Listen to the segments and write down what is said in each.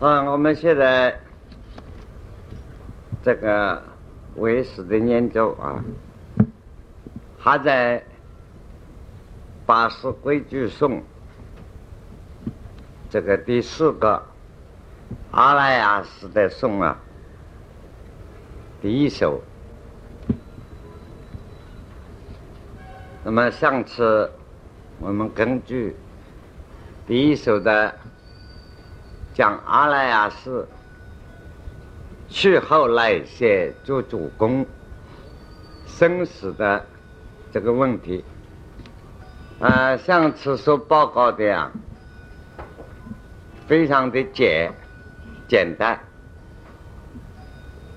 啊，我们现在这个唯识的研究啊，还在八识规矩颂这个第四个阿赖耶识的颂啊，第一首。那么上次我们根据第一首的。讲阿赖耶识，去后来些做主公生死的这个问题，啊，上次说报告的呀，非常的简简单，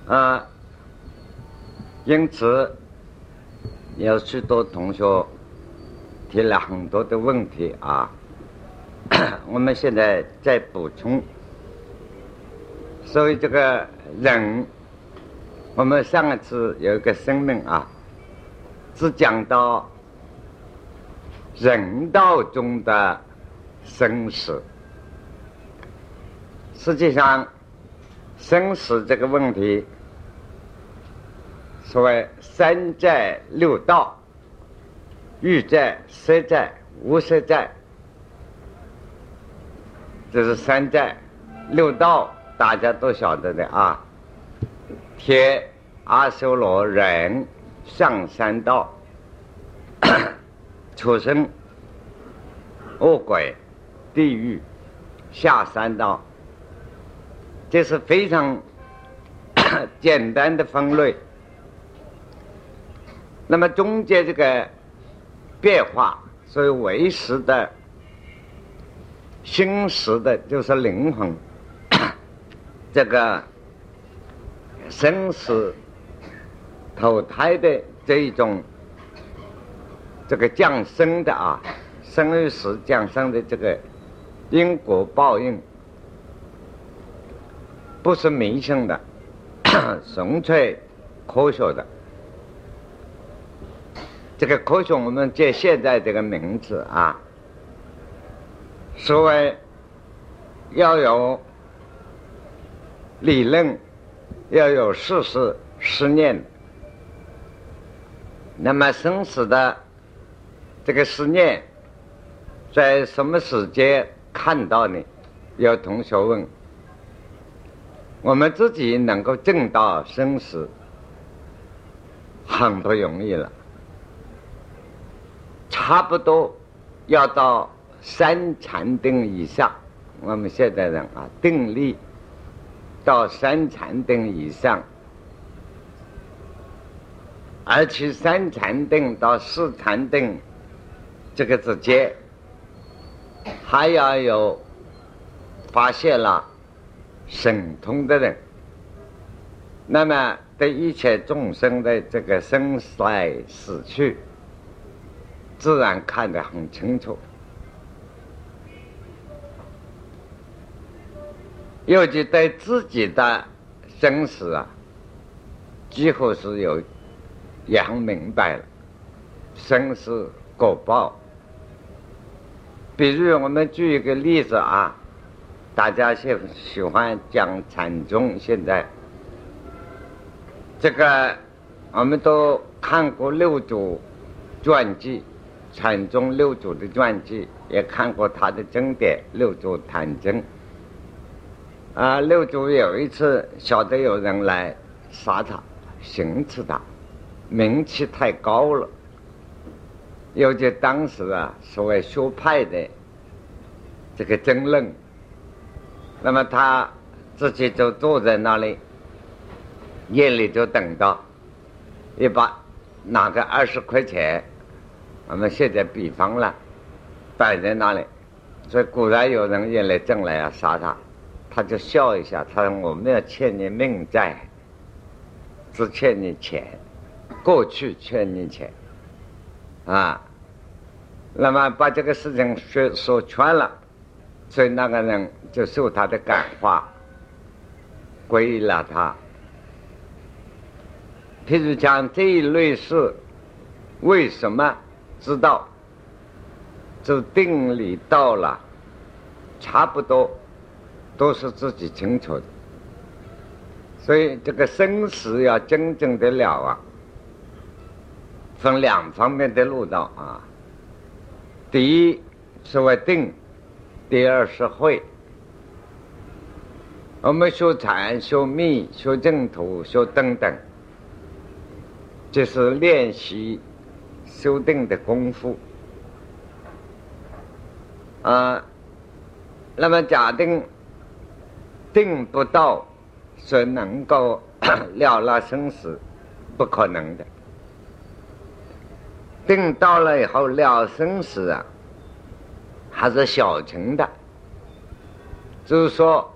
啊，因此有许多同学提了很多的问题啊。我们现在再补充，所以这个人，我们上一次有一个生命啊，只讲到人道中的生死。实际上，生死这个问题，所谓三在六道，欲在、色在、无色在。这是三在六道，大家都晓得的啊。天、阿修罗、人上三道，畜生、恶鬼、地狱下三道，这是非常 简单的分类。那么中间这个变化，所以为时的。心识的，就是灵魂，这个生死投胎的这一种，这个降生的啊，生与死降生的这个因果报应，不是迷信的，纯粹科学的。这个科学，我们借现在这个名字啊。所谓要有理论，要有事实实验，那么生死的这个实念，在什么时间看到呢？有同学问，我们自己能够证到生死，很不容易了，差不多要到。三禅定以上，我们现在人啊，定力到三禅定以上，而且三禅定到四禅定这个之间，还要有发现了神通的人，那么对一切众生的这个生来死去，自然看得很清楚。尤其对自己的生死啊，几乎是有也很明白了，生死果报。比如我们举一个例子啊，大家喜喜欢讲禅宗，现在这个我们都看过六祖传记，禅宗六祖的传记，也看过他的经典《六祖坛经》。啊，六祖有一次晓得有人来杀他、行刺他，名气太高了。尤其当时啊，所谓学派的这个争论，那么他自己就坐在那里，夜里就等到，一把拿个二十块钱，我们现在比方了，摆在那里，所以果然有人夜来挣来要杀他。他就笑一下，他说：“我没有欠你命债，只欠你钱，过去欠你钱，啊，那么把这个事情说说全了，所以那个人就受他的感化，皈依了他。譬如讲这一类事，为什么知道？就定力到了，差不多。”都是自己清楚的。所以这个生死要真正的了啊，分两方面的路道啊。第一是为定，第二是会。我们修禅、修密、修净土、修等等，这是练习修定的功夫。啊，那么假定定不到，说能够 了了生死，不可能的。定到了以后了生死啊，还是小情的，就是说。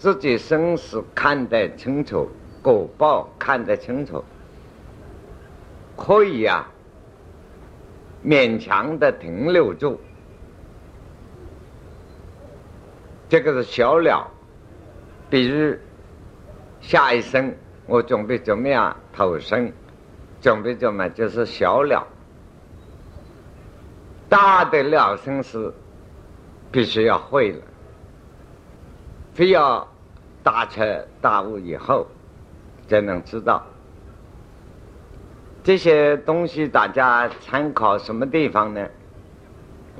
自己生死看得清楚，果报看得清楚，可以啊，勉强的停留住。这个是小了，比如下一生我准备怎么样投生，准备怎么就是小了，大的了生死必须要会了。非要大彻大悟以后，才能知道这些东西。大家参考什么地方呢？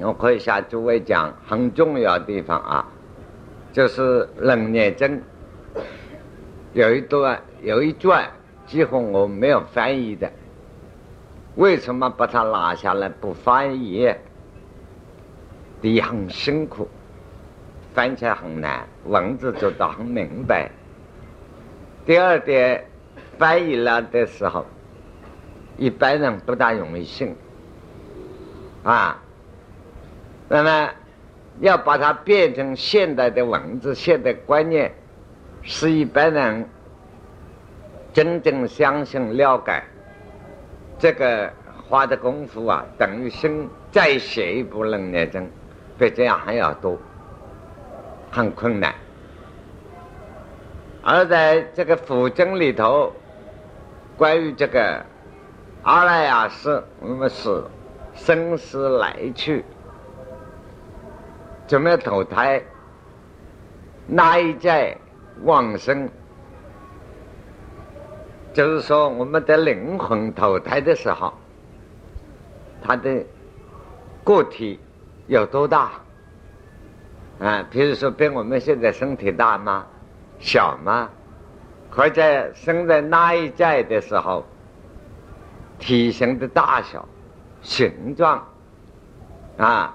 我可以向诸位讲很重要的地方啊，就是《楞严经》有一段有一段，几乎我没有翻译的。为什么把它拿下来不翻译？第一很辛苦。翻起来很难，文字做到很明白。第二点，翻译了的时候，一般人不大容易信。啊，那么要把它变成现代的文字、现代观念，使一般人真正相信、了解，这个花的功夫啊，等于新再写一部《楞严经》，比这样还要多。很困难，而在这个佛经里头，关于这个阿赖耶识，我们是生死来去，怎么样投胎，哪一在往生，就是说我们的灵魂投胎的时候，它的个体有多大？啊，比如说比我们现在身体大吗？小吗？或者生在那一代的时候，体型的大小、形状，啊，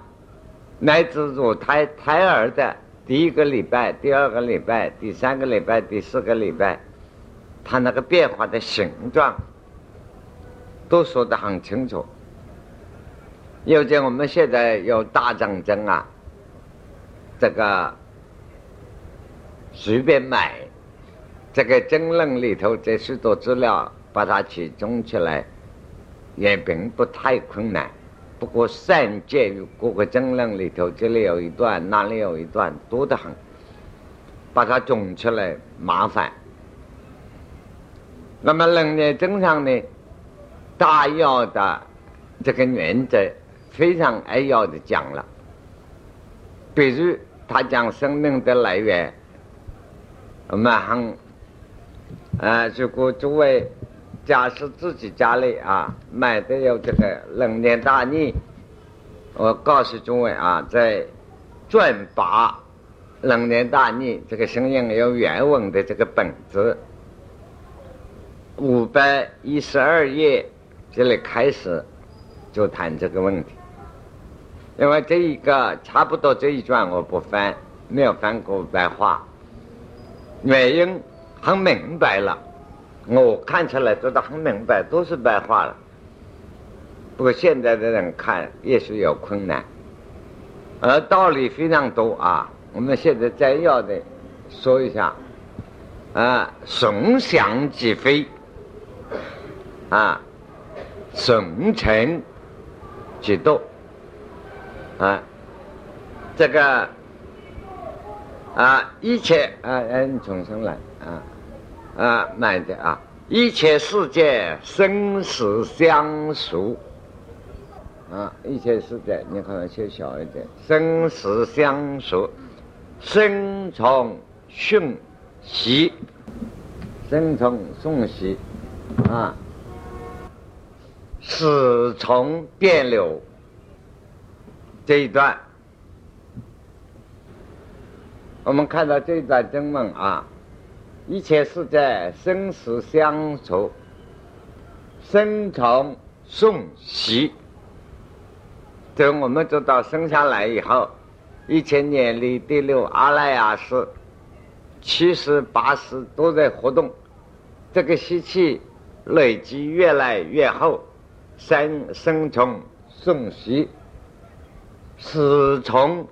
乃至乳胎胎儿的第一个礼拜、第二个礼拜、第三个礼拜、第四个礼拜，它那个变化的形状，都说得很清楚。又见我们现在有大战争啊。这个随便买，这个争论里头这许多资料，把它集中起来，也并不太困难。不过善见于各个经论里头，这里有一段，那里有一段，多得很，把它总出来麻烦。那么楞严经上呢，大要的这个原则非常扼要的讲了，比如。他讲生命的来源，我们很啊，如果诸位假设自己家里啊买的有这个《楞严大逆》，我告诉诸位啊，在转八《楞严大逆》这个声音有原文的这个本子，五百一十二页这里开始就谈这个问题。因为这一个差不多这一段我不翻，没有翻过白话，原因很明白了，我看起来觉得很明白，都是白话了。不过现在的人看也许有困难，而道理非常多啊。我们现在摘要的说一下，啊，顺想即非，啊，顺承即度。啊，这个啊，一切啊，嗯，重新来啊啊，慢一点啊！一切世界生死相属。啊，一切世界，你可能写小一点，生死相属，生从讯息，生从送息。啊，死从变流。这一段，我们看到这一段经文啊，一切是在生死相处，生从送息。等我们知道生下来以后。一千年里第六阿赖耶识，七十八识都在活动，这个习气累积越来越厚，生生从送息，死从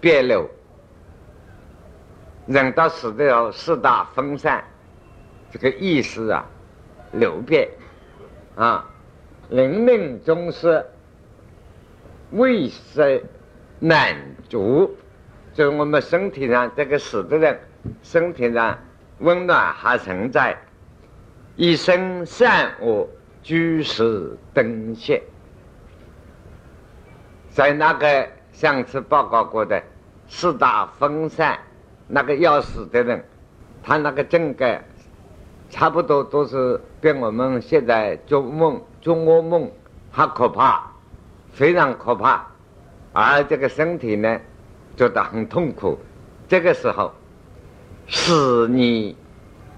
变流，人到死的时候四大分散，这个意识啊流变啊，灵命中是未生。满足，就我们身体上这个死的人，身体上温暖还存在，一生善恶居士灯线。在那个上次报告过的四大分散，那个要死的人，他那个整个差不多都是比我们现在做梦做噩梦还可怕，非常可怕。而这个身体呢，觉得很痛苦。这个时候，使你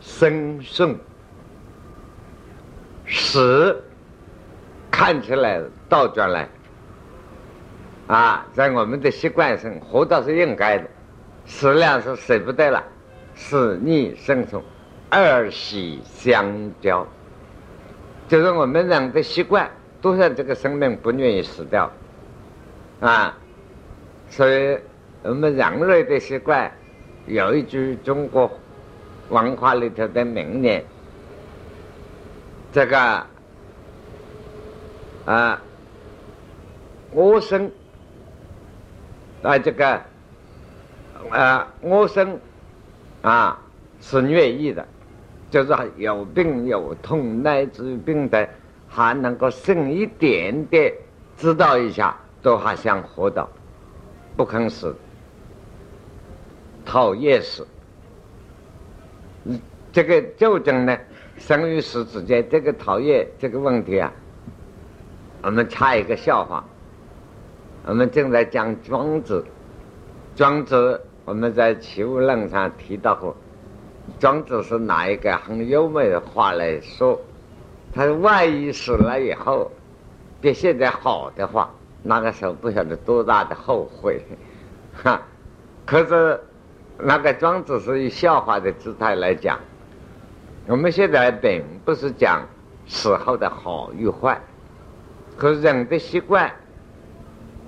生顺，使看起来倒转来。啊，在我们的习惯上，活倒是应该的，食量是舍不得了，使逆生顺，二喜相交，就是我们人的习惯，都是这个生命不愿意死掉。啊，所以我们人类的习惯有一句中国文化里头的名言：这个啊，我生啊，这个啊，我生啊是愿意的，就是有病有痛乃至病的，还能够剩一点点知道一下。都还想活到，不肯死，讨厌死。这个究竟呢，生与死之间这个讨厌这个问题啊，我们插一个笑话。我们正在讲庄子，庄子我们在《齐物论》上提到过，庄子是拿一个很优美的话来说，他说万一死了以后，比现在好的话。那个时候不晓得多大的后悔，哈！可是那个庄子是以笑话的姿态来讲。我们现在并不是讲死后的好与坏，可是人的习惯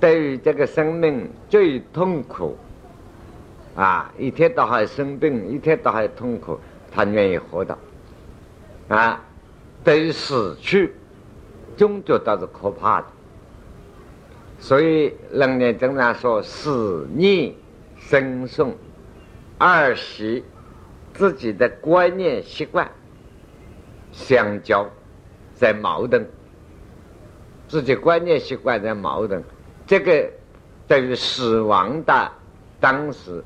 对于这个生命最痛苦啊，一天到晚生病，一天到晚痛苦，他愿意活的啊。对于死去，终究都是可怕的。所以，人年经常说“死逆生顺”，二是自己的观念习惯相交，在矛盾，自己观念习惯在矛盾，这个对于死亡的当时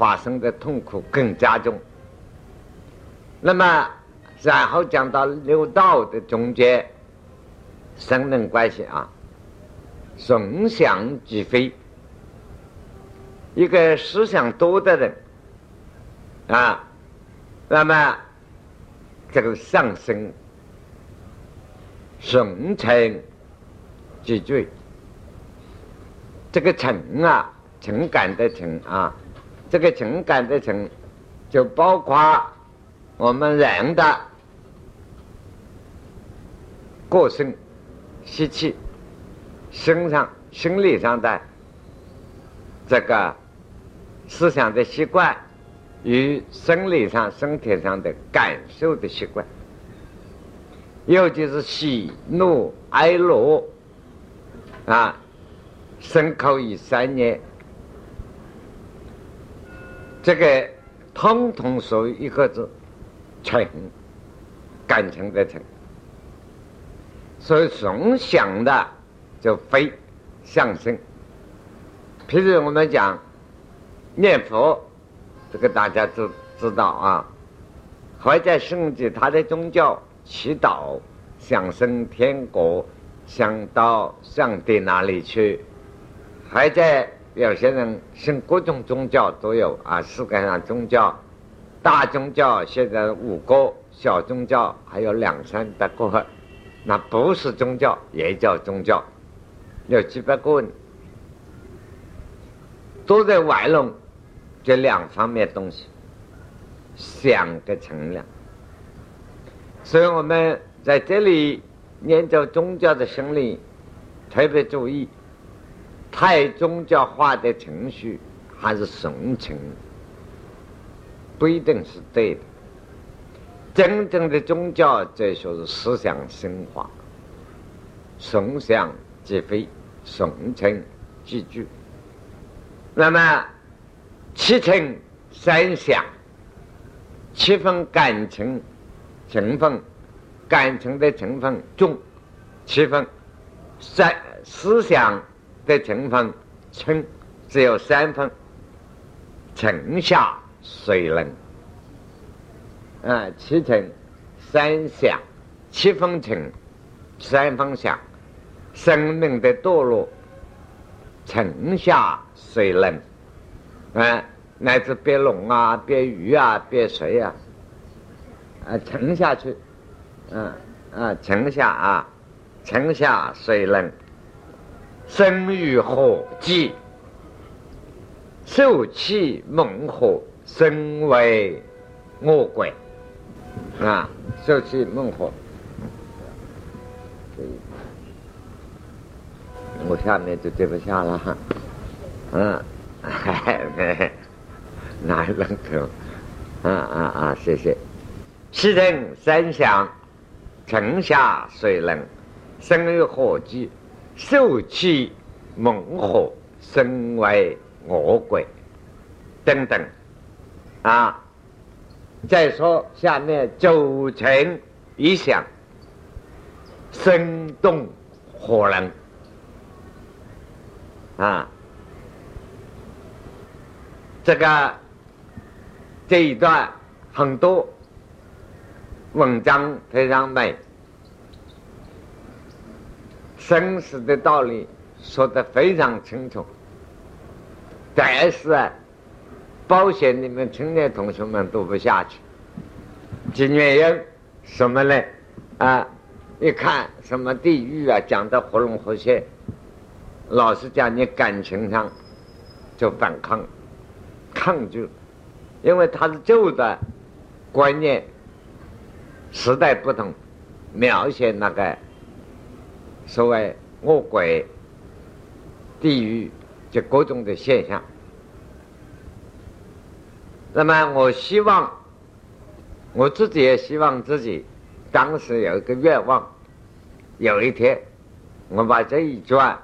发生的痛苦更加重。那么，然后讲到六道的中间，生命关系啊。纵想即非，一个思想多的人啊，那么这个上升，顺成即罪。这个情啊，情感的情啊，这个情感的情，就包括我们人的个性习气。身上、心理上的这个思想的习惯，与生理上、身体上的感受的习惯，尤其是喜怒哀乐啊，生口以三年，这个通通属于一个字情，感情的情，所以从想的。就非相生。譬如我们讲念佛，这个大家都知道啊。还在升级他的宗教，祈祷想升天国，想到上帝那里去。还在有些人信各种宗教都有啊，世界上宗教，大宗教现在五个，小宗教还有两三百个，那不是宗教也叫宗教，有几百个人，都在玩弄这两方面东西，想的成量。所以我们在这里念着宗教的心理，特别注意。太宗教化的程序还是顺承，不一定是对的。真正的宗教哲学是思想升华，顺想即非，顺承即具。那么七成三想，七分感情成分，感情的成分重，七分三思想。的成分称只有三分，城下水冷，啊，七成三想，七分沉，三分想，生命的堕落，城下水冷，啊，乃至别龙啊，别鱼啊，别水啊，啊，沉下去，嗯，啊，沉下啊，沉下水冷。生于火鸡，受气猛火，身为恶鬼啊！受气猛火，我下面就接不下了哈。嗯，哪一个头？啊 啊啊！谢谢。七人三响，城下水冷，生于火鸡。受气猛火，身为恶鬼，等等，啊！再说下面九成一想，生动火能，啊！这个这一段很多文章非常美。生死的道理说得非常清楚，但是啊，保险你们青年同学们读不下去，这原因什么呢？啊，一看什么地狱啊，讲的活龙活现，老实讲，你感情上就反抗、抗拒，因为他是旧的观念，时代不同，描写那个。所谓恶鬼、地狱，这各种的现象。那么，我希望我自己也希望自己当时有一个愿望，有一天我把这一卷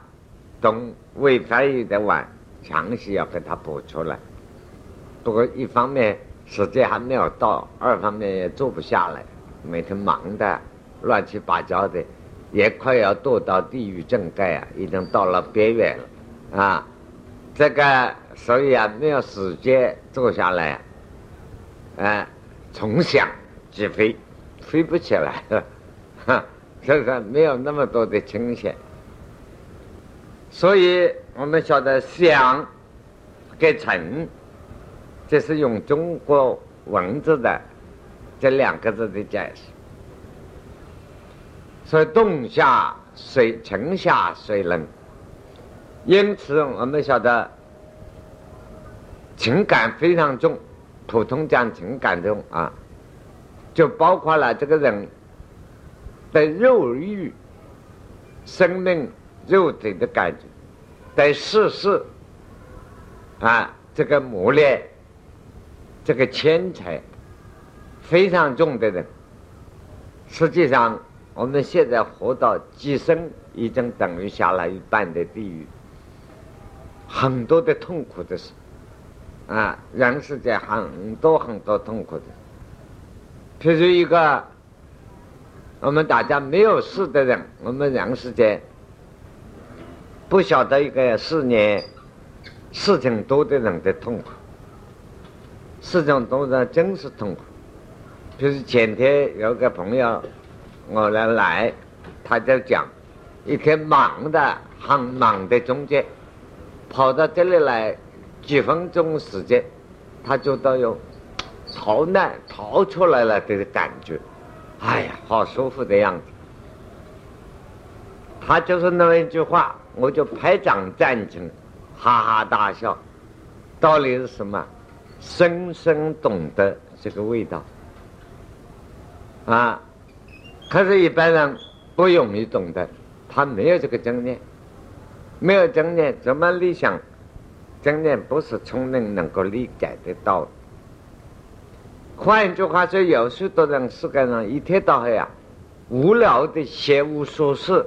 东未翻译的完，详细要给它补出来。不过，一方面时间还没有到，二方面也做不下来，每天忙的乱七八糟的。也快要堕到地狱正盖啊，已经到了边缘了，啊，这个所以啊，没有时间坐下来，啊，从想即飞，飞不起来了，哈，所以说没有那么多的清闲，所以我们晓得想跟成，这是用中国文字的这两个字的解释。所以冬下水，春下水冷，因此我们晓得情感非常重。普通讲情感重啊，就包括了这个人的肉欲、生命、肉体的感觉，对世事啊，这个磨练、这个钱财非常重的人，实际上。我们现在活到几生，已经等于下了一半的地狱，很多的痛苦的事，啊，人世间很多很多痛苦的。譬如一个，我们大家没有事的人，我们人世间不晓得一个四年事情多的人的痛苦。事情多的真是痛苦。比如前天有个朋友，我来来，他就讲，一天忙的很忙的中间，跑到这里来几分钟时间，他就都有逃难逃出来了的感觉，哎呀，好舒服的样子。他就是那么一句话，我就拍掌赞成，哈哈大笑。道理是什么？深深懂得这个味道啊！可是，一般人不容易懂得，他没有这个经验，没有经验怎么理想？经验不是聪明能够理解得到。换一句话说，有许多人世界上一天到黑啊，无聊的闲无所事。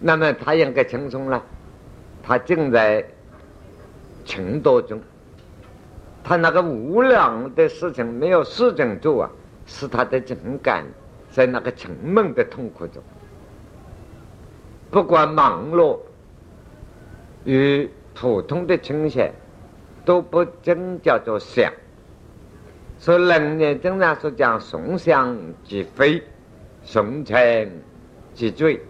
那么他应该轻松了，他正在情多中，他那个无聊的事情没有事情做啊，是他的情感在那个沉闷的痛苦中。不管忙碌与普通的清闲，都不真叫做想。所以人呢，经常说讲“松香即飞，松尘即醉”。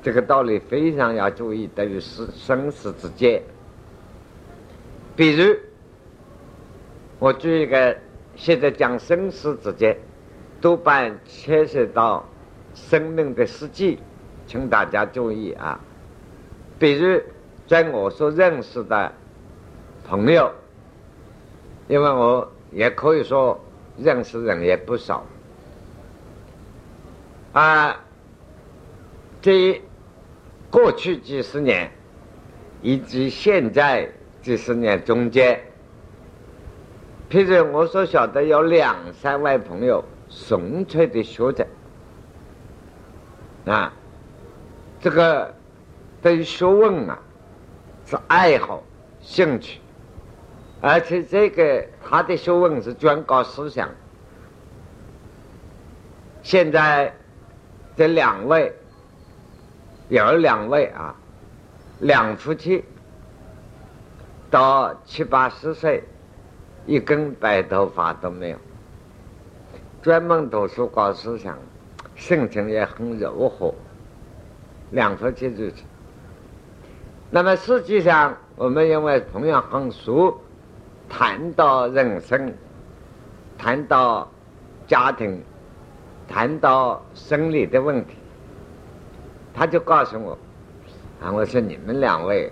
这个道理非常要注意，等于是生死之间。比如，我举一个，现在讲生死之间，多半牵涉到生命的实际，请大家注意啊。比如，在我所认识的朋友，因为我也可以说认识人也不少啊，这。过去几十年，以及现在几十年中间，譬如我所晓得有两三位朋友，纯粹的学者啊，这个对学问啊是爱好、兴趣，而且这个他的学问是专搞思想。现在这两位。有两位啊，两夫妻到七八十岁，一根白头发都没有，专门读书搞思想，性情也很柔和，两夫妻如此。那么实际上，我们因为同样很熟，谈到人生，谈到家庭，谈到生理的问题。他就告诉我，啊，我说你们两位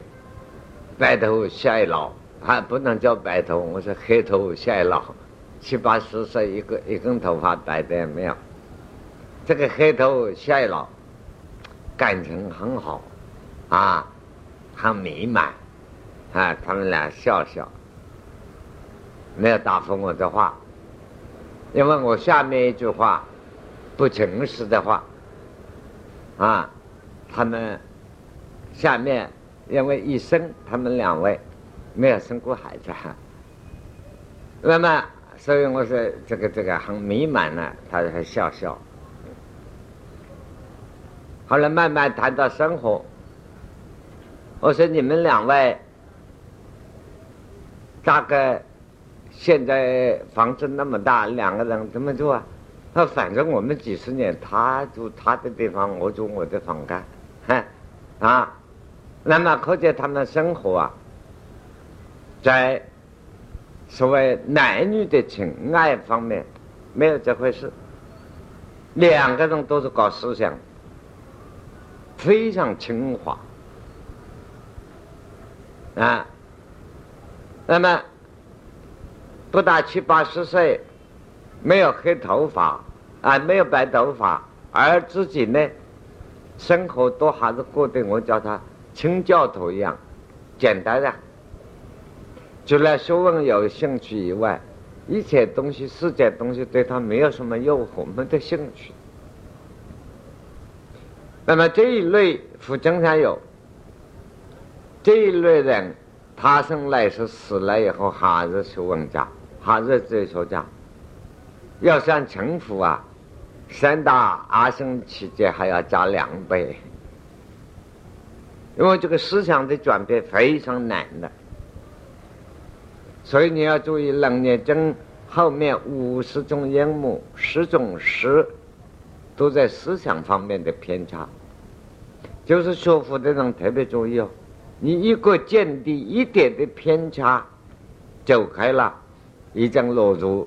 白头偕老，还不能叫白头，我说黑头偕老，七八十岁一个一根头发白的也没有，这个黑头偕老，感情很好，啊，很美满，啊，他们俩笑笑，没有答复我的话，因为我下面一句话不诚实的话，啊。他们下面因为一生，他们两位没有生过孩子，那么所以我说这个这个很美满呢，他还笑笑。后来慢慢谈到生活，我说你们两位大概现在房子那么大，两个人怎么住啊？他反正我们几十年，他住他的地方，我住我的房干。哼，啊，那么可见他们生活啊，在所谓男女的情爱方面没有这回事，两个人都是搞思想，非常清华啊，那么不大七八十岁，没有黑头发啊，没有白头发，而自己呢？生活都还是过得我叫他清教徒一样简单的，除了学问有兴趣以外，一切东西世界东西对他没有什么诱惑，没得兴趣。那么这一类福经上有这一类人，他生来是死了以后还是学问家，还是哲学家，要想成佛啊。三大阿僧期间还要加两倍，因为这个思想的转变非常难的。所以你要注意楞严经后面五十种烟幕、十种识，都在思想方面的偏差。就是学佛的人特别注意哦，你一个见地一点的偏差，走开了，已经落入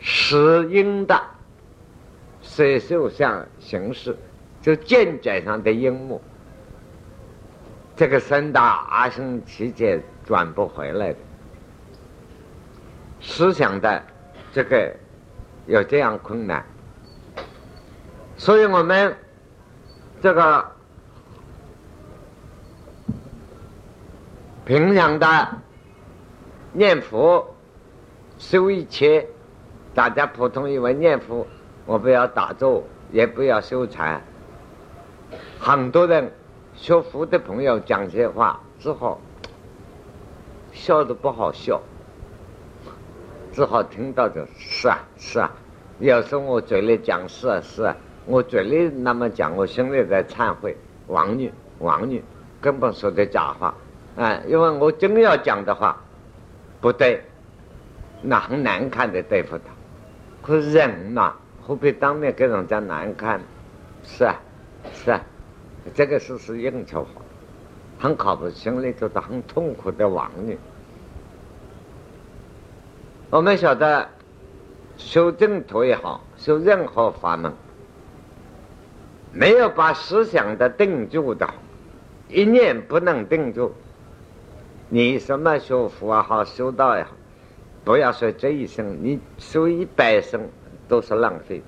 实因的色受相形式，就见解上的因幕。这个三大阿僧奇劫转不回来的，思想的这个有这样困难，所以我们这个。平常的念佛修一切，大家普通以为念佛，我不要打坐，也不要修禅。很多人学佛的朋友讲些话之后，笑的不好笑，只好听到就是啊是啊。有时候我嘴里讲是啊是啊，我嘴里那么讲，我心里在忏悔，王女王女根本说的假话。啊，因为我真要讲的话，不对，那很难看的对付他。可是人嘛，何必当面给人家难看？是啊，是啊，这个事是应酬好，很靠谱，心里就是很痛苦的王女。我们晓得，修正途也好，修任何法门，没有把思想的定住的，一念不能定住。你什么学佛也好，修道也好，不要说这一生，你修一百生都是浪费，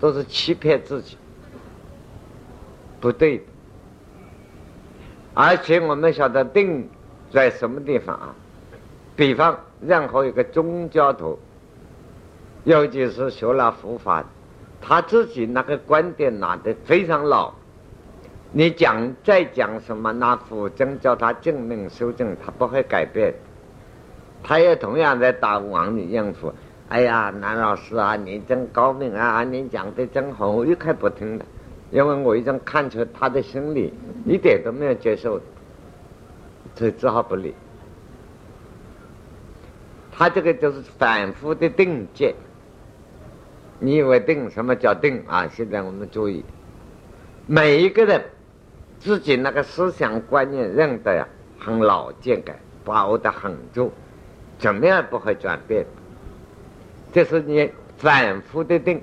都是欺骗自己，不对的。而且我们晓得定在什么地方啊？比方任何一个宗教徒，尤其是学了佛法，他自己那个观点拿得非常牢。你讲再讲什么？拿佛经叫他证明修正，他不会改变。他也同样在打王你应付。哎呀，南老师啊，你真高明啊！你讲的真好，我一概不听的，因为我已经看出他的心理一点都没有接受，所以只好不理。他这个就是反复的定见。你以为定什么叫定啊？现在我们注意，每一个人。自己那个思想观念认得呀，很老见改，把握的很住，怎么样不会转变？这是你反复的定，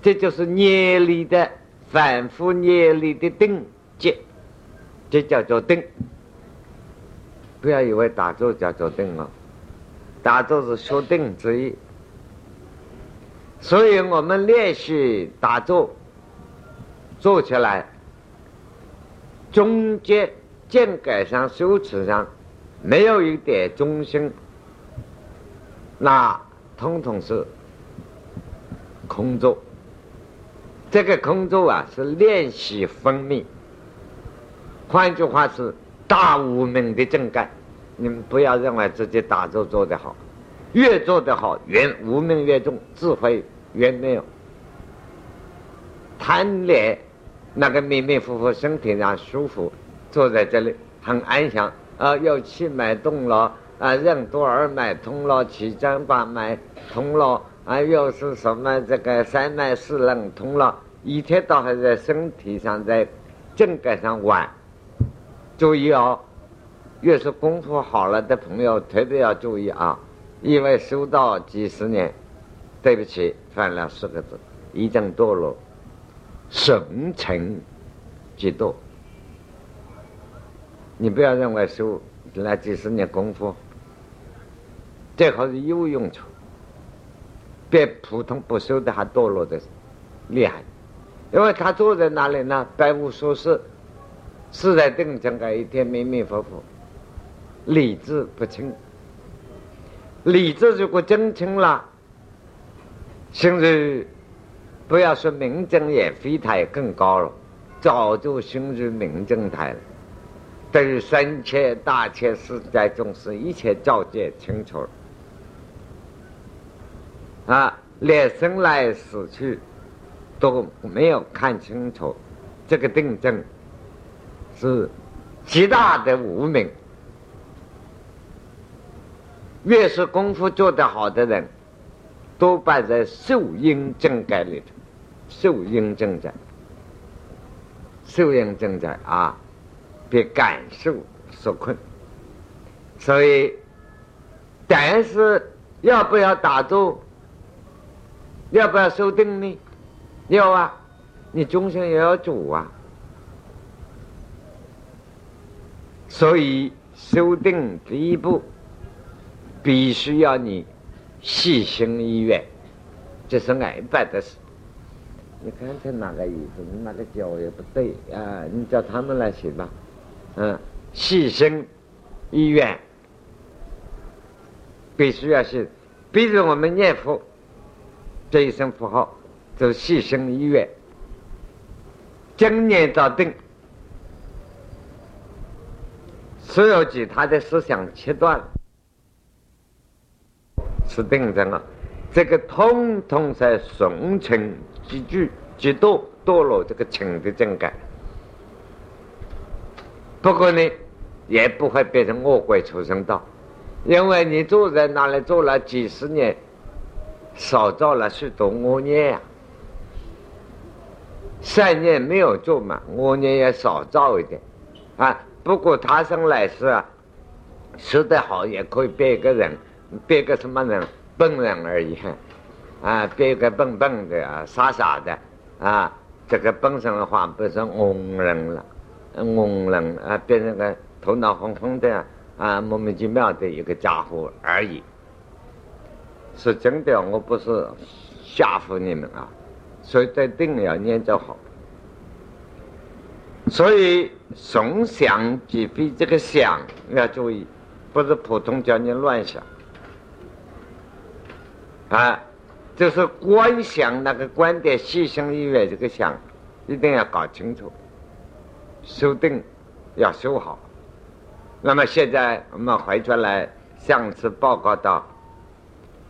这就是念力的反复念力的定结，这叫做定。不要以为打坐叫做定哦，打坐是修定之一。所以我们练习打坐，坐起来。中间见改上修持上没有一点中心，那统统是空坐。这个空坐啊，是练习分泌。换句话是大无名的正盖。你们不要认为自己打坐做得好，越做得好，越无名越重，智慧越没有。贪恋。那个迷迷糊糊，身体上舒服，坐在这里很安详啊！又去买动了啊，任督二脉通了，七经八脉通了啊，又是什么这个三脉四棱通了，一天到晚在身体上在正盖上玩。注意哦，越是功夫好了的朋友，特别要注意啊！因为修道几十年，对不起，犯了四个字：一正堕落。神成极度，你不要认为修那几十年功夫，最好是有用处，比普通不修的还堕落的厉害，因为他坐在那里呢，白无所事，事在定中，个一天迷迷糊糊，理智不清，理智如果真清了，甚至。不要说明正也非台更高了，早就进入明正台了。对于三切大千世界众生，一切照见清楚了。啊，连生来死去都没有看清楚，这个定正是极大的无名。越是功夫做得好的人，多半在受阴正盖里头，受阴正在，受阴正在啊，被感受所困。所以，但是要不要打坐？要不要修定呢？要啊，你终生也要做啊。所以修定第一步，必须要你细心医院，这是挨办的事。你看才哪个意思？你那个脚也不对啊！你叫他们来写吧。嗯，细心医院必须要是，比如我们念佛这一声符号，就细心医院，正念到定。所有其他的思想切断，是定着了，这个通通在顺情积聚、积堕、堕落这个情的正感。不过呢，也不会变成恶鬼畜生道，因为你坐在那里做了几十年，少造了许多恶念呀。善念没有做嘛，恶念也少造一点，啊。不过他生来世啊，修得好也可以变一个人，别个什么人？笨人而已，啊，别个笨笨的啊，傻傻的啊。这个本身的话，不是聋人了，聋人啊，变成个头脑昏昏的啊，莫名其妙的一个家伙而已。是真的，我不是吓唬你们啊，所以一定要念就好。所以，从想即非，这个想要注意，不是普通叫你乱想啊，就是观想那个观点，细心意愿这个想，一定要搞清楚，修定要修好。那么现在我们回转来，上次报告到，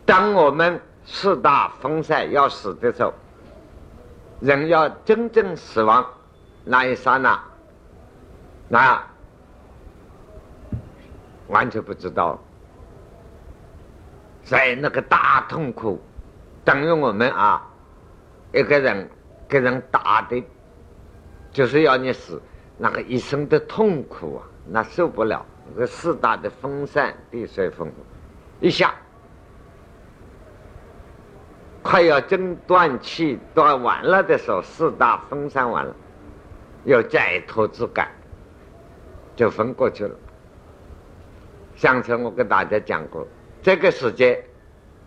当我们四大风散要死的时候，人要真正死亡。那一刹那，那完全不知道，在那个大痛苦，等于我们啊，一个人给人打的，就是要你死，那个一生的痛苦啊，那受不了。那个四大的风扇地水风，一下快要真断气断完了的时候，四大风扇完了。有解脱之感，就分过去了。上次我跟大家讲过，这个时间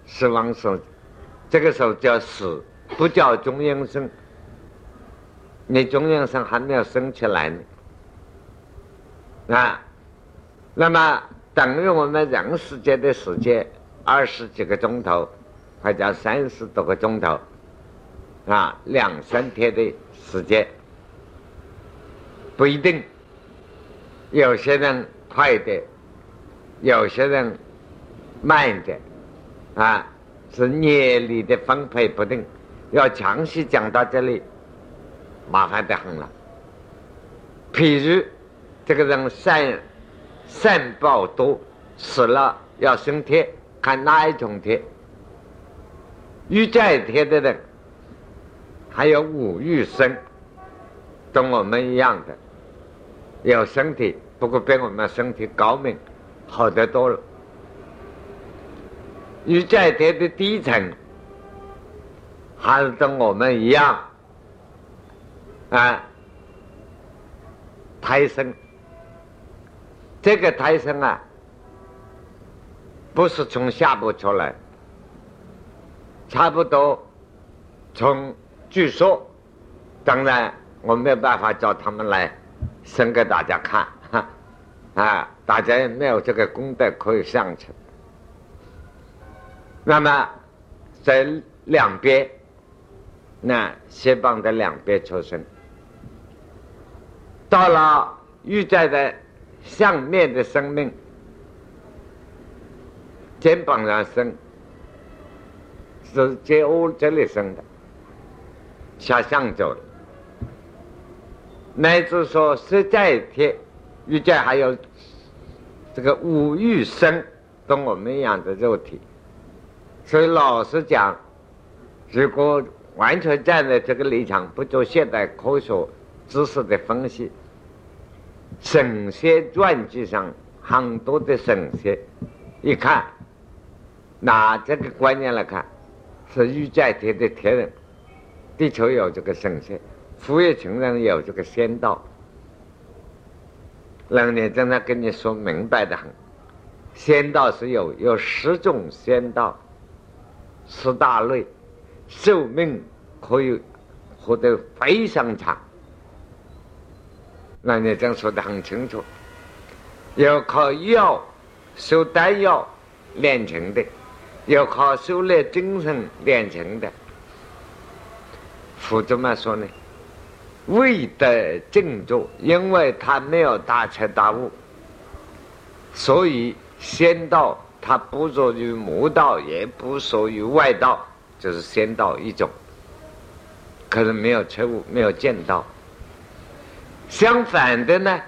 死亡时，这个时候叫死，不叫中阴身。你中阴身还没有升起来呢，啊，那么等于我们人世间的时间二十几个钟头，或者三十多个钟头，啊，两三天的时间。不一定，有些人快的，有些人慢的，啊，是业力的分配不定。要详细讲到这里，麻烦的很了。譬如这个人善善报多，死了要升天，看哪一种天？欲在天的人，还有五欲生，跟我们一样的。有身体，不过比我们身体高明，好得多了。与在天的低层，还是跟我们一样，啊，胎生。这个胎生啊，不是从下部出来，差不多从据说，当然我没有办法叫他们来。生给大家看，哈，啊，大家也没有这个功德可以上去。那么，在两边，那斜膀的两边出生，到了玉在的上面的生命，肩膀上生，是肩窝这里生的，下向走了。乃至说实在天，遇见还有这个五欲生跟我们一样的肉体。所以老实讲，如果完全站在这个立场，不做现代科学知识的分析，神仙传记上很多的神仙，一看，拿这个观念来看，是玉在天的天人，地球有这个神仙，富裕穷人有这个仙道。人家正在跟你说明白的很，仙道是有有十种仙道，十大类，寿命可以活得非常长。那你这样说的很清楚，要靠药、修丹药练成的，要靠修炼精神练成的。佛怎么说呢？未得正坐，因为他没有大彻大悟，所以先到他不属于魔道，也不属于外道，就是仙道一种。可是没有彻悟，没有见到。相反的呢，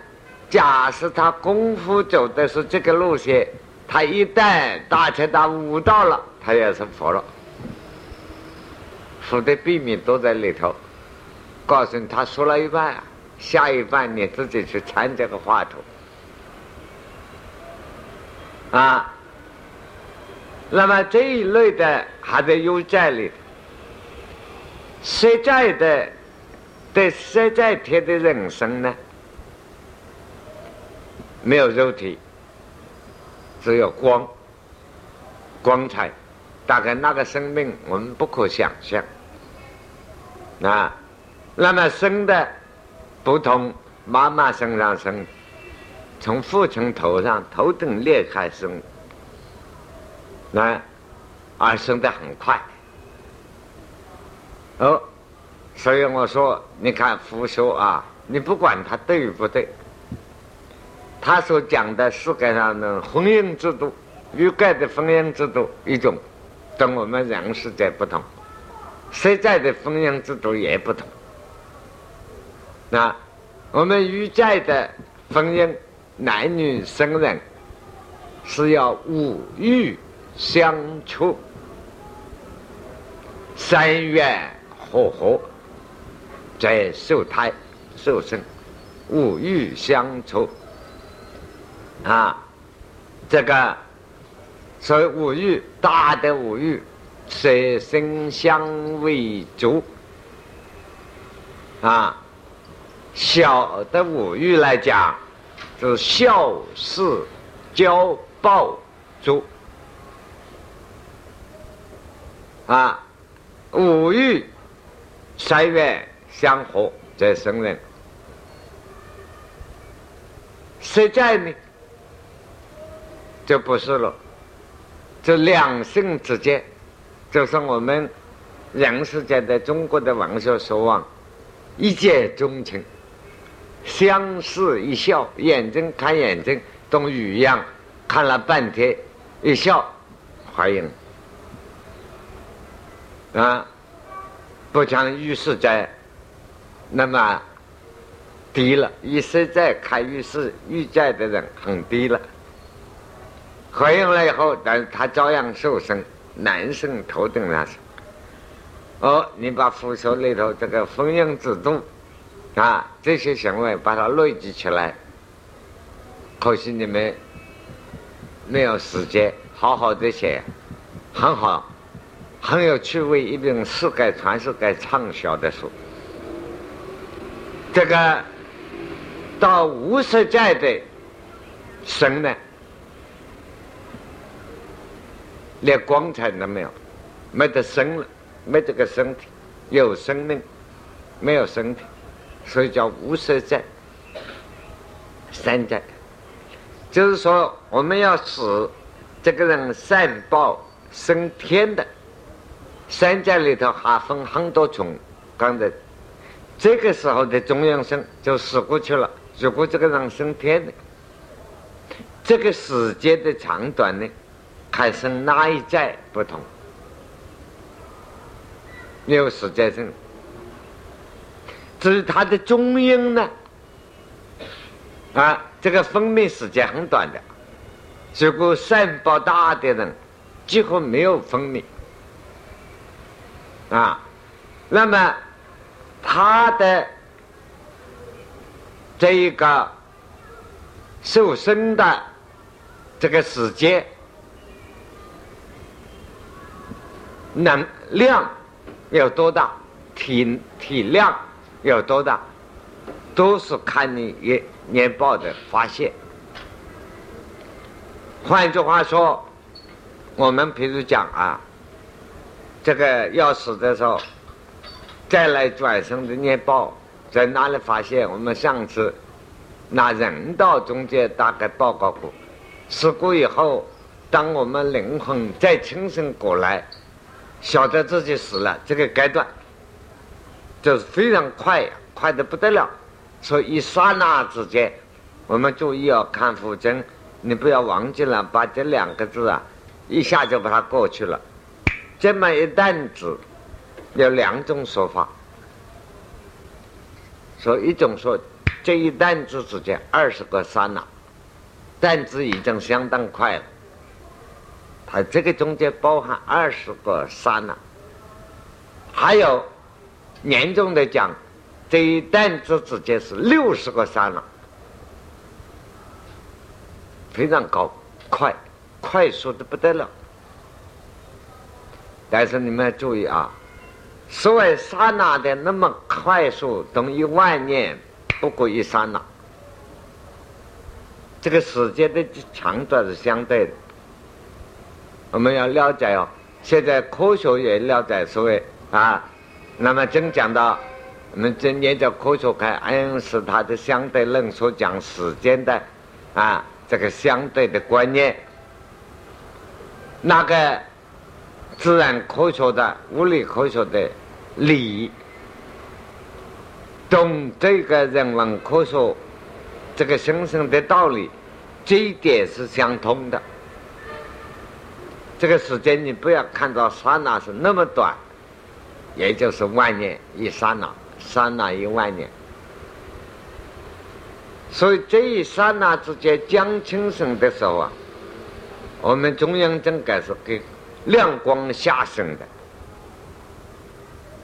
假设他功夫走的是这个路线，他一旦大彻大悟到了，他也是佛了。佛的秘密都在里头。告诉你，他说了一半，下一半你自己去参这个话头啊。那么这一类的还在有在里，实在的，对实在天的人生呢，没有肉体，只有光，光彩，大概那个生命我们不可想象啊。那么生的不同，妈妈身上生，从父亲头上头顶裂开生，那而生的很快。哦，所以我说，你看佛说啊，你不管他对与不对，他所讲的世界上的婚姻制度，欲盖的婚姻制度一种，跟我们人世界不同，实在的婚姻制度也不同。那我们欲在的婚姻，男女生人是要五欲相处，三愿和合，在受胎受生，五欲相处。啊，这个所以五欲大的五欲，舍身相为足。啊。小的五欲来讲，是孝、事、交、报、足。啊，五欲三愿相合则生人。实在呢，就不是了。这两性之间，就是我们人世间的中国的文学所望，一见钟情。相视一笑，眼睛看眼睛，同鱼一样，看了半天，一笑，怀孕啊，不像玉石在那么低了，一实在开玉石玉在的人很低了。怀孕了以后，但是他照样受生，男生头等男生。哦，你把佛说里头这个婚姻制度。啊，这些行为把它累积起来，可惜你们没有时间好好的写，很好，很有趣味，一本世界传世界畅销的书。这个到无色界的生呢，连光彩都没有，没得生了，没这个身体，有生命，没有身体。所以叫无色界，三在，就是说我们要使这个人善报升天的，三在里头还分很多种。刚才这个时候的中央生就死过去了。如果这个人升天的，这个时间的长短呢，还是哪一在不同，没有时间性。至于它的中音呢？啊，这个分娩时间很短的，如果善报大的人，几乎没有分泌啊。那么他的这一个受生的这个时间能量有多大，体体量有多大，都是看你年年报的发现。换句话说，我们比如讲啊，这个要死的时候，再来转生的念报在哪里发现？我们上次拿人道中间大概报告过，死过以后，当我们灵魂再清醒过来，晓得自己死了，这个阶段就是非常快，快的不得了。所以一刹那之间，我们注意要看符针。你不要忘记了，把这两个字啊，一下就把它过去了。这么一担子，有两种说法。说一种说，这一担子之间二十个刹那，担子已经相当快了。它这个中间包含二十个刹那。还有严重的讲，这一担子之间是六十个刹那。非常高，快，快速的不得了。但是你们要注意啊，所谓刹那的那么快速，等于万年不过一刹那。这个时间的长短是相对的。我们要了解哦，现在科学也了解所谓啊，那么真讲到我们今年叫科学开，爱因斯坦的相对论所讲时间的啊。这个相对的观念，那个自然科学的、物理科学的理，懂这个人文科学这个生生的道理，这一点是相通的。这个时间你不要看到刹那是那么短，也就是万年一刹那，刹那一万年。所以这一刹那之间将清醒的时候啊，我们中央正改是给亮光下生的，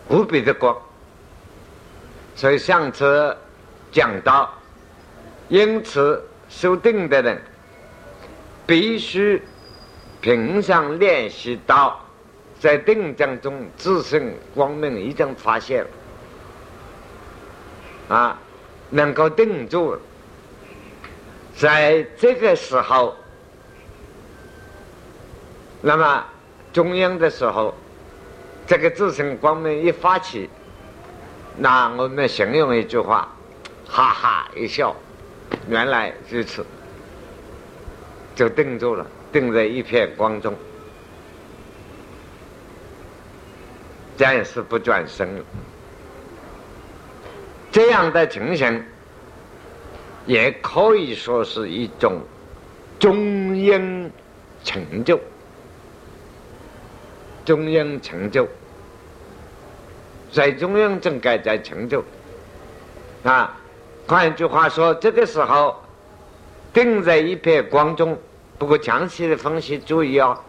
无比的光。所以上次讲到，因此修定的人必须平常练习到，在定当中自身光明已经发现了，啊，能够定住。在这个时候，那么中央的时候，这个自身光明一发起，那我们形容一句话，哈哈一笑，原来如此，就定住了，定在一片光中，暂时不转身了。这样的情形。也可以说是一种中央成就，中央成就，在中央正改在成就啊。换句话说，这个时候定在一片光中。不过，详细的分析注意哦，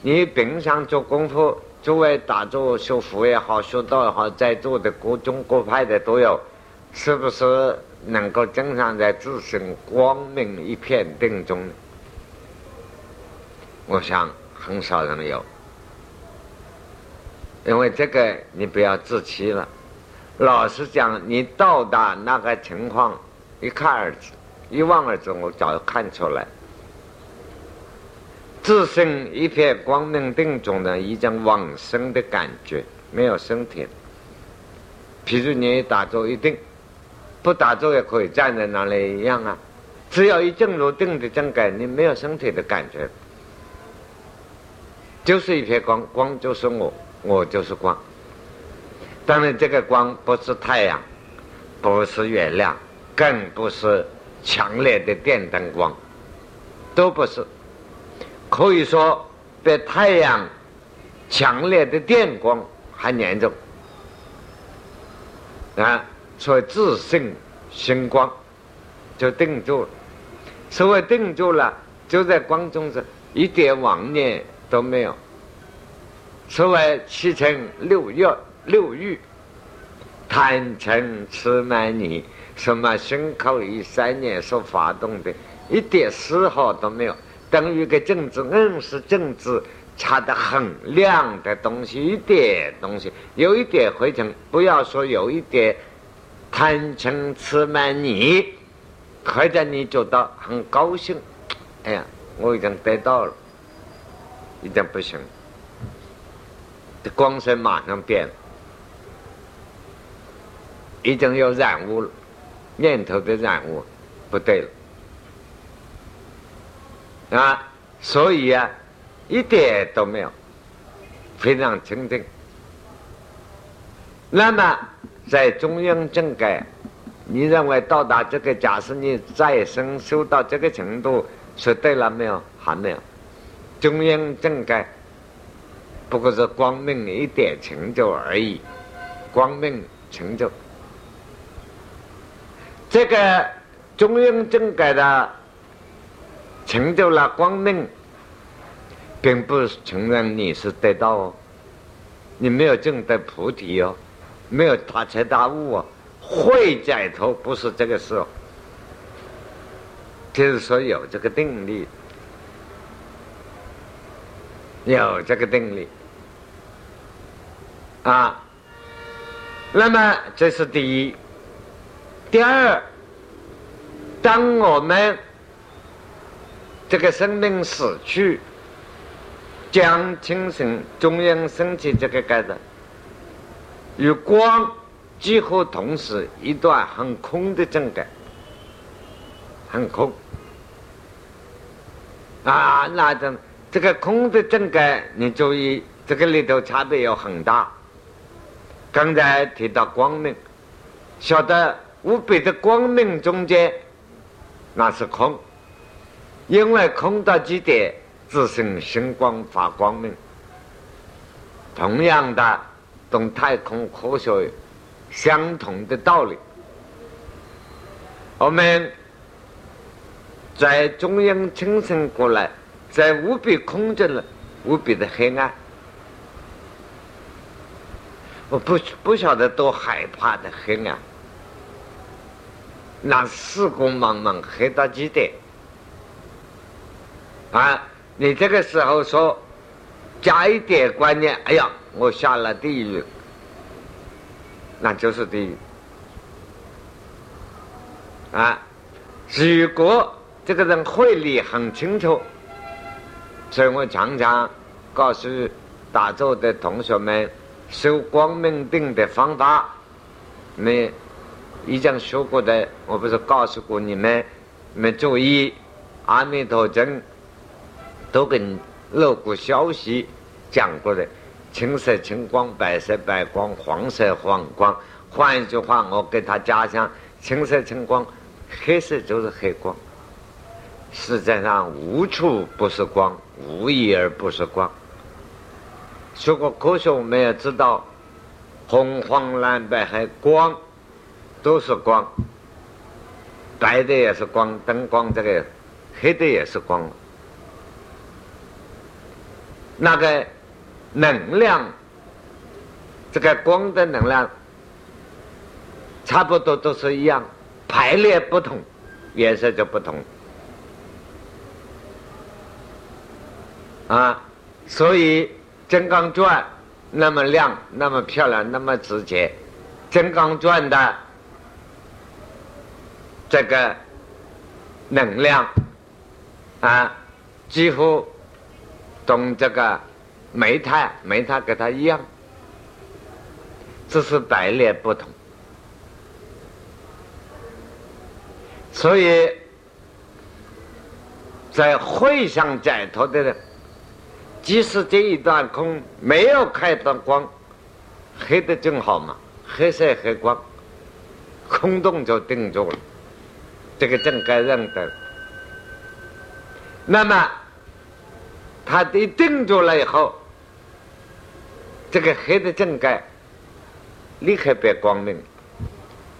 你平常做功夫，作为打坐修佛也好，修道也好，在座的各宗各派的都有，是不是？能够经常在自身光明一片定中，我想很少人有，因为这个你不要自欺了。老实讲，你到达那个情况，一看儿子，一望儿子，我早看出来，自身一片光明定中的一种往生的感觉，没有身体。譬如你打坐一定。不打坐也可以站在那里一样啊，只要一进入定的正感，你没有身体的感觉，就是一片光，光就是我，我就是光。当然，这个光不是太阳，不是月亮，更不是强烈的电灯光，都不是。可以说，比太阳强烈的电光还严重啊。所以自性星光就定住了。所谓定住了，就在光中是一点妄念都没有。此外七情六欲，六欲贪嗔痴慢疑，什么胸口一三年所发动的，一点丝毫都没有。等于个镜子，硬是镜子擦得很亮的东西，一点东西，有一点灰尘，不要说有一点贪嗔痴慢疑，或者你觉得很高兴。哎呀，我已经得到了，已经不行。光线马上变了，已经有染污了，念头的染污不对了啊！所以啊，一点都没有，非常清净。那么在中央正改，你认为到达这个，假设你再生修到这个程度，是对了没有？还没有，中央正改。不过是光明一点成就而已，光明成就。这个中庸正改的成就了光明，并不承认你是得道哦，你没有证得菩提哦，没有大彻大悟哦，会解脱不是这个事哦，就是说有这个定力。有这个定力啊，那么这是第一。第二，当我们这个生命死去，将精神中央升起这个盖的，与光几乎同时，一段很空的正盖，很空啊，那种。这个空的正改，你注意，这个里头差别有很大。刚才提到光明，晓得无比的光明中间，那是空，因为空到极点，自身星光发光明。同样的，同太空科学相同的道理，我们在中央清醒过来。在无比空着了，无比的黑暗，我不不晓得多害怕的黑暗，那四光茫茫黑到极点啊！你这个时候说加一点观念，哎呀，我下了地狱，那就是地狱啊！如果这个人会理很清楚。所以我常常告诉打坐的同学们，修光明定的方法，没已经说过的，我不是告诉过你们，你们注意，阿弥陀经都跟露过消息讲过的，青色青光，白色白光，黄色黄光。换一句话，我给他加上青色青光，黑色就是黑光。世界上无处不是光。无一而不是光。如果科学我们也知道，红黄蓝白黑光都是光，白的也是光，灯光这个黑的也是光。那个能量，这个光的能量差不多都是一样，排列不同，颜色就不同。啊，所以金刚钻那么亮，那么漂亮，那么直接，金刚钻的这个能量啊，几乎同这个煤炭、煤炭跟它一样，只是排列不同。所以在会上解脱的人。即使这一段空没有开断光，黑的正好嘛，黑色黑光，空洞就定住了，这个正该认得。那么，它一定住了以后，这个黑的正盖立刻变光明，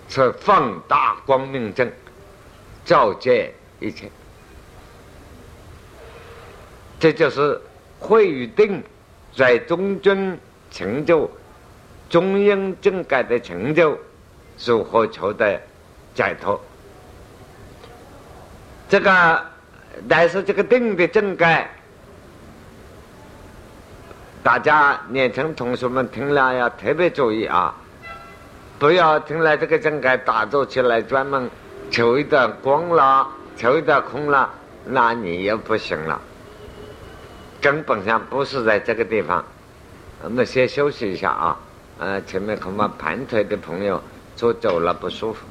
是放大光明正，照见一切。这就是会与定在中军成就、中庸正改的成就，如何求得解脱？这个，但是这个定的正改，大家年轻同学们听了要特别注意啊！不要听了这个正改打坐起来专门求一段光了，求一段空了，那你也不行了。根本上不是在这个地方。我们先休息一下啊！呃，前面恐怕盘腿的朋友坐久了不舒服。